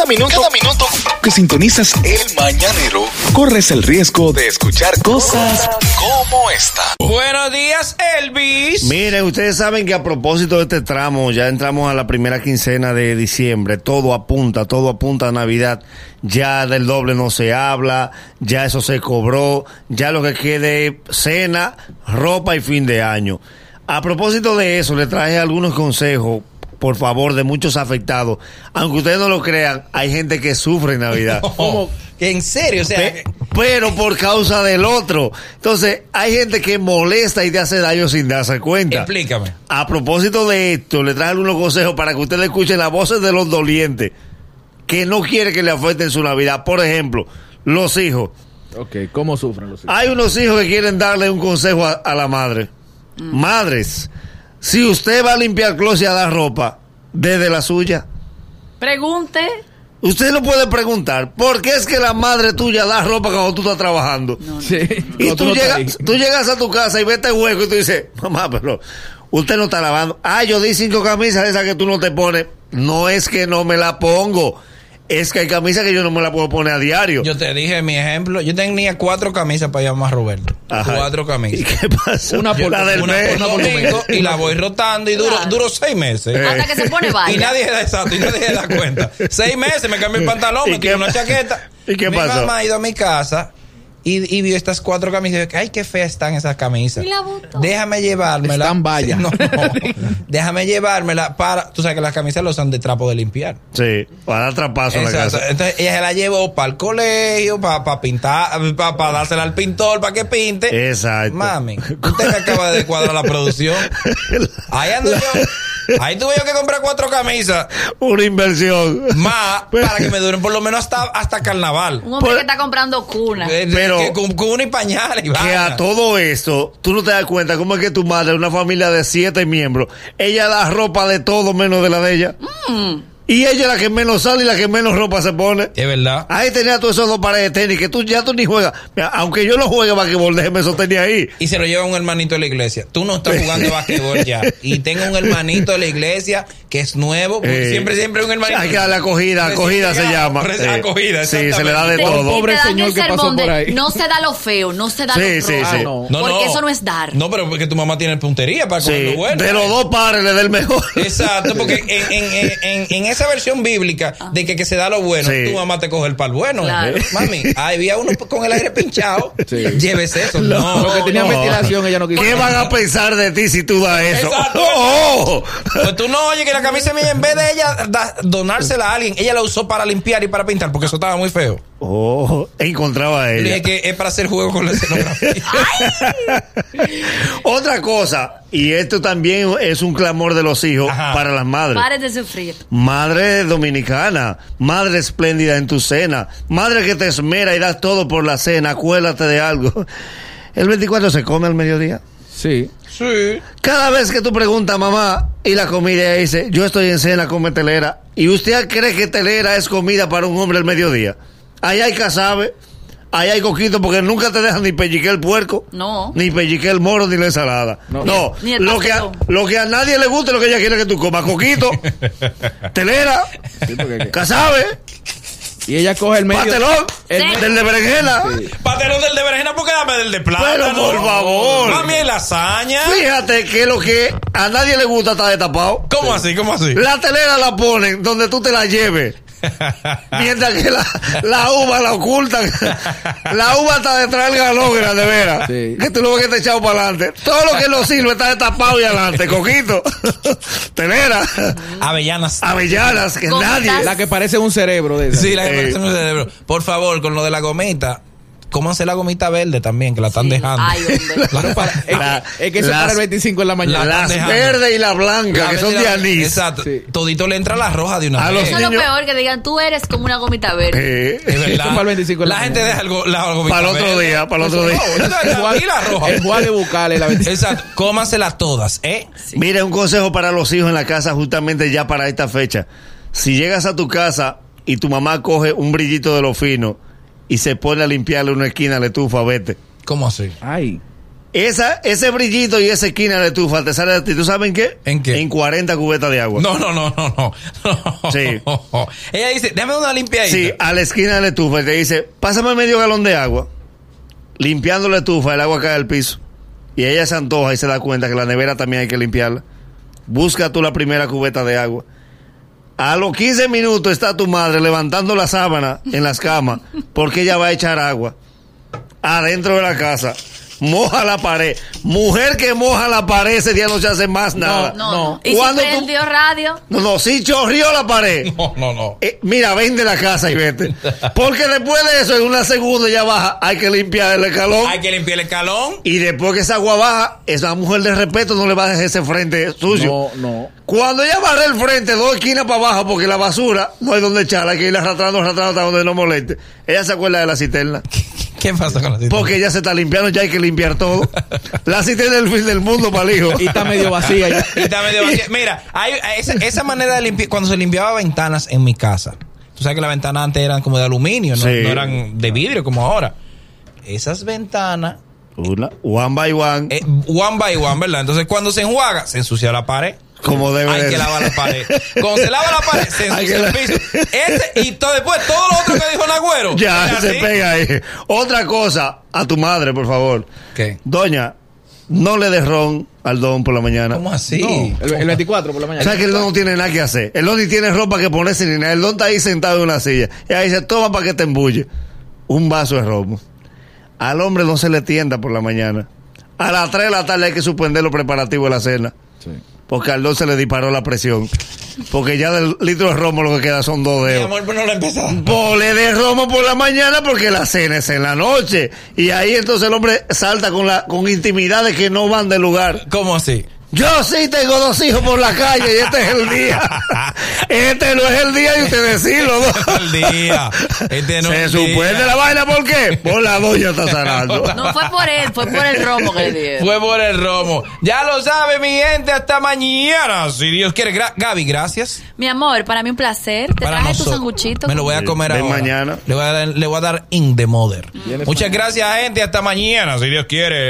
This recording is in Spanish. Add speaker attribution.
Speaker 1: Cada minuto, cada minuto que sintonizas el mañanero, corres el riesgo de escuchar cosas como esta.
Speaker 2: Buenos días, Elvis.
Speaker 3: Miren, ustedes saben que a propósito de este tramo, ya entramos a la primera quincena de diciembre, todo apunta, todo apunta a Navidad. Ya del doble no se habla, ya eso se cobró, ya lo que quede cena, ropa y fin de año. A propósito de eso, le traje algunos consejos, por favor, de muchos afectados. Aunque ustedes no lo crean, hay gente que sufre en Navidad.
Speaker 2: ¿Cómo? En serio, o sea,
Speaker 3: Pe- pero por causa del otro. Entonces, hay gente que molesta y te hace daño sin darse cuenta.
Speaker 2: explícame.
Speaker 3: A propósito de esto, le traje algunos consejos para que ustedes escuchen las voces de los dolientes que no quiere que le afecten su Navidad. Por ejemplo, los hijos.
Speaker 4: Ok, ¿cómo sufren los hijos?
Speaker 3: Hay unos hijos que quieren darle un consejo a, a la madre. Madres, si usted va a limpiar closet y a dar ropa, desde la suya,
Speaker 5: Pregunte.
Speaker 3: usted no puede preguntar, ¿por qué es que la madre tuya da ropa cuando tú estás trabajando?
Speaker 4: Sí.
Speaker 3: Y tú,
Speaker 4: no
Speaker 3: llegas, tú llegas a tu casa y ves este hueco y tú dices, mamá, pero usted no está lavando. Ah, yo di cinco camisas esas que tú no te pones. No es que no me la pongo. Es que hay camisas que yo no me la puedo poner a diario.
Speaker 2: Yo te dije mi ejemplo. Yo tenía cuatro camisas para llamar a Roberto.
Speaker 3: Ajá.
Speaker 2: Cuatro
Speaker 3: ¿Y
Speaker 2: camisas.
Speaker 3: qué pasa?
Speaker 4: Una por-
Speaker 3: la del
Speaker 2: Una
Speaker 3: mes.
Speaker 2: por domingo y la voy rotando y duro,
Speaker 5: Claro.
Speaker 2: duro seis meses.
Speaker 3: Eh.
Speaker 5: Hasta que se pone
Speaker 2: Y
Speaker 5: vaya.
Speaker 2: nadie se da exacto, y nadie se da cuenta. Seis meses me cambié el pantalón,
Speaker 3: ¿Y
Speaker 2: me quité una chaqueta.
Speaker 3: ¿Y qué
Speaker 2: mi
Speaker 3: pasó?
Speaker 2: mamá ha ido a mi casa y, y vio estas cuatro camisas y dijo, ay, qué feas están esas camisas.
Speaker 5: Y la botó.
Speaker 2: Déjame llevármela.
Speaker 4: Están vallas.
Speaker 2: No, no. Déjame llevármela para. Tú sabes que las camisas lo usan de trapo de limpiar.
Speaker 3: Sí, para dar trapazo en la
Speaker 2: Exacto.
Speaker 3: casa.
Speaker 2: Entonces ella se la llevó para el colegio, para pintar, para dársela al pintor, para que pinte.
Speaker 3: Exacto.
Speaker 2: Mami, usted me acaba de cuadrar la producción. Ahí ando yo. Ahí tuve yo que comprar cuatro camisas
Speaker 3: Una inversión.
Speaker 2: más para que me duren por lo menos hasta, hasta carnaval.
Speaker 5: Un hombre
Speaker 3: Por-
Speaker 5: que está comprando cuna.
Speaker 2: Eh,
Speaker 3: Pero-
Speaker 2: que con, con una y pañales y
Speaker 3: Que a todo esto, tú no te das cuenta cómo es que tu madre, una familia de siete miembros, ella da ropa de todo menos de la de ella. Y ella es la que menos sale y la que menos ropa se pone.
Speaker 2: Es verdad.
Speaker 3: Ahí tenía todos esos dos pares de tenis que tú ya tú ni juegas. Mira, aunque yo no juegue basquetbol, déjeme eso tenía ahí.
Speaker 2: Y se lo lleva un hermanito de la iglesia. Tú no estás jugando basquetbol ya. Y tengo un hermanito de la iglesia que es nuevo.
Speaker 3: Eh,
Speaker 2: siempre, siempre un hermanito.
Speaker 3: Hay que darle acogida, acogida se llama. Eh,
Speaker 2: acogida,
Speaker 3: Sí, se le da de todo.
Speaker 4: Pobre señor que pasó por ahí.
Speaker 5: No se da lo feo, no se da
Speaker 3: Sí,
Speaker 5: lo
Speaker 3: sí, sí.
Speaker 4: no.
Speaker 2: No,
Speaker 5: Porque
Speaker 2: no.
Speaker 5: eso no es dar.
Speaker 2: No, pero porque tu mamá tiene puntería para
Speaker 3: Sí,
Speaker 2: lo bueno.
Speaker 3: de los dos pares le da el mejor.
Speaker 2: Exacto, porque en, en, en, en, en esa versión bíblica de que, que se da lo bueno,
Speaker 3: Sí.
Speaker 2: tu mamá te coge el pal bueno.
Speaker 5: Claro.
Speaker 2: ¿eh? Mami, ahí había uno con el aire pinchado.
Speaker 4: Sí.
Speaker 2: Llévese eso. No,
Speaker 4: Lo que tenía
Speaker 3: no.
Speaker 4: ventilación, ella no quiso.
Speaker 3: ¿Qué van a pensar de ti si tú das eso?
Speaker 2: Exacto.
Speaker 3: ¡Oh!
Speaker 2: Pues tú no oye que la camisa mía, en vez de ella da- donársela a alguien, ella la usó para limpiar y para pintar, porque eso estaba muy feo.
Speaker 3: Oh, encontraba a ella.
Speaker 2: dije que es para hacer juego con la escenografía.
Speaker 3: Otra cosa, y esto también es un clamor de los hijos
Speaker 2: Ajá.
Speaker 3: para las madres.
Speaker 5: Pare de sufrir.
Speaker 3: Madre dominicana, madre espléndida en tu cena, madre que te esmera y das todo por la cena, acuérdate de algo. El 24 se come al mediodía.
Speaker 4: Sí.
Speaker 2: sí.
Speaker 3: Cada vez que tú preguntas mamá y la comida ella dice, yo estoy en cena, come telera. ¿Y usted cree que telera es comida para un hombre al mediodía? Ahí hay casabe, ahí hay coquito porque nunca te dejan ni pellique el puerco.
Speaker 5: No.
Speaker 3: Ni pellique el moro ni la ensalada. No,
Speaker 4: No.
Speaker 5: Ni el
Speaker 3: lo, que a, lo que a nadie le gusta es lo que ella quiere que tú comas. Coquito, telera,
Speaker 4: sí porque- y ella coge el medio.
Speaker 3: pastelón,
Speaker 4: el
Speaker 5: Sí.
Speaker 3: del de berenjena.
Speaker 2: Pastelón del de berenjena, porque dame del de plátano.
Speaker 3: Pero, por favor.
Speaker 2: Mami, lasaña.
Speaker 3: Fíjate que lo que a nadie le gusta está destapado.
Speaker 2: ¿Cómo así? ¿Cómo así?
Speaker 3: La telera la ponen donde tú te la lleves. Mientras que la, la uva la ocultan. La uva está detrás del galón, de veras.
Speaker 4: Sí.
Speaker 3: Que tú lo ves que te echado para adelante. Todo lo que no sirve está destapado y adelante. Coquito, telera,
Speaker 2: Avellanas.
Speaker 3: avellanas, que
Speaker 5: Gomitas.
Speaker 3: nadie.
Speaker 4: La que parece un cerebro de esa.
Speaker 2: Sí, la que
Speaker 3: Eh.
Speaker 2: parece mi cerebro. Por favor, con lo de la gomita, cómanse la gomita verde también, que la están dejando.
Speaker 5: Ay, hombre.
Speaker 4: Claro, para- es,
Speaker 3: La-
Speaker 4: que- es que eso
Speaker 3: las-
Speaker 4: para el 25 en la mañana.
Speaker 2: la-
Speaker 3: Las verdes y la blanca,
Speaker 2: La
Speaker 3: que son
Speaker 2: verde
Speaker 3: de anís.
Speaker 2: Exacto.
Speaker 4: Sí.
Speaker 2: Todito le entra la roja de una
Speaker 3: A
Speaker 2: vez.
Speaker 3: los
Speaker 5: Eso es lo peor, que digan, tú eres como una gomita verde.
Speaker 3: Eh,
Speaker 2: Es verdad.
Speaker 4: Eso para el 25 de la
Speaker 2: la gente deja el go- la gomita
Speaker 3: para el otro
Speaker 2: verde.
Speaker 3: día, para el otro día.
Speaker 2: Y la roja.
Speaker 4: El Juan de Bucale, la 25.
Speaker 2: Exacto. Cómanselas todas, ¿eh?
Speaker 3: Mira, un consejo para los hijos en la casa justamente ya para esta fecha. Si llegas a tu casa y tu mamá coge un brillito de lo fino y se pone a limpiarle una esquina, le tufa, vete.
Speaker 2: ¿Cómo así?
Speaker 4: Ay.
Speaker 3: Esa, ese brillito y esa esquina de la estufa te sale de ti. ¿Tú sabes en qué?
Speaker 2: ¿En qué?
Speaker 3: En 40 cubetas de agua.
Speaker 2: No, no, no, no, no.
Speaker 3: Sí.
Speaker 2: Ella dice, déjame una limpiadita.
Speaker 3: Sí, a la esquina de la estufa y te dice, pásame medio galón de agua. Limpiando la estufa, el agua cae al piso. Y ella se antoja y se da cuenta que la nevera también hay que limpiarla. Busca tú la primera cubeta de agua. A los 15 minutos está tu madre levantando la sábana en las camas porque ella va a echar agua adentro de la casa. Moja la pared. Mujer que moja la pared ese día no se hace más nada.
Speaker 5: No,
Speaker 4: No.
Speaker 5: no. ¿Y si
Speaker 3: ¿Cuándo tú-
Speaker 5: prendió radio?
Speaker 3: No, no, sí chorrió la pared.
Speaker 2: No, no, no.
Speaker 3: Eh, mira, vende la casa y vete. Porque después de eso, en una segunda ya baja, hay que limpiar el escalón.
Speaker 2: Hay que limpiar el calón.
Speaker 3: Y después que esa agua baja, esa mujer de respeto no le va a dejar ese frente suyo.
Speaker 4: No, no.
Speaker 3: Cuando ella barre el frente, dos esquinas para abajo, porque la basura no hay donde echarla, hay que ir arrastrando, arrastrando hasta donde no moleste. Ella se acuerda de la cisterna.
Speaker 2: ¿Qué pasa con la cisterna?
Speaker 3: Porque ella se está limpiando, ya hay que limpiar todo. La cisterna es el fin del mundo para el hijo.
Speaker 4: Y está medio vacía ya.
Speaker 2: Y está medio vacía. Mira, hay, esa, esa manera de limpiar, cuando se limpiaba ventanas en mi casa. Tú sabes que las ventanas antes eran como de aluminio, no,
Speaker 3: Sí.
Speaker 2: no eran de vidrio como ahora. Esas ventanas,
Speaker 3: Una, one by one,
Speaker 2: eh, one by one, ¿verdad? Entonces cuando se enjuaga, se ensucia la pared.
Speaker 3: Como debe
Speaker 2: Hay
Speaker 3: de
Speaker 2: que
Speaker 3: ser.
Speaker 2: lavar la pared. Cuando se lava la pared, se ensucia el piso. Ese, y todo después, todo lo otro que dijo Nagüero.
Speaker 3: Ya, se
Speaker 2: así.
Speaker 3: pega ahí. Otra cosa, a tu madre, por favor.
Speaker 2: ¿Qué?
Speaker 3: Doña, no le des ron al don por la mañana.
Speaker 2: ¿Cómo así?
Speaker 4: No, el, el 24 por la
Speaker 3: O
Speaker 4: mañana.
Speaker 3: sea que el don no tiene nada que hacer. El don ni tiene ropa que ponerse ni nada. El don está ahí sentado en una silla. Y ahí dice, toma para que te embulle. Un vaso de romo. Al hombre no se le tienda por la mañana. A las 3 de la tarde hay que suspender los preparativos de la cena.
Speaker 4: Sí.
Speaker 3: Porque al don se le disparó la presión. Porque ya del litro de romo lo que queda son dos
Speaker 2: Mi
Speaker 3: dedos.
Speaker 2: amor, pues no lo.
Speaker 3: Pole de romo por la mañana porque la cena es en la noche. Y ahí entonces el hombre salta con la con intimidades que no van del lugar.
Speaker 2: ¿Cómo así?
Speaker 3: Yo sí tengo dos hijos por la calle y este es el día. Este no es el día de usted decirlo. ¿no?
Speaker 2: el día. Este no
Speaker 3: Se
Speaker 2: es día.
Speaker 3: la vaina, ¿por qué? Por la doña está sanando.
Speaker 5: No fue por él, fue por el romo que le dieron.
Speaker 2: Fue por el romo. Ya lo sabe, mi gente. Hasta mañana. Si Dios quiere. Gra- Gaby, gracias.
Speaker 5: Mi amor, para mí un placer. Te
Speaker 2: Para
Speaker 5: traje tu
Speaker 2: nosotros.
Speaker 5: sanguchito.
Speaker 2: Me lo voy a comer ahora.
Speaker 3: mañana.
Speaker 2: Le voy a dar, le voy a dar in the mother. Muchas gracias, gente. Hasta mañana, si Dios quiere.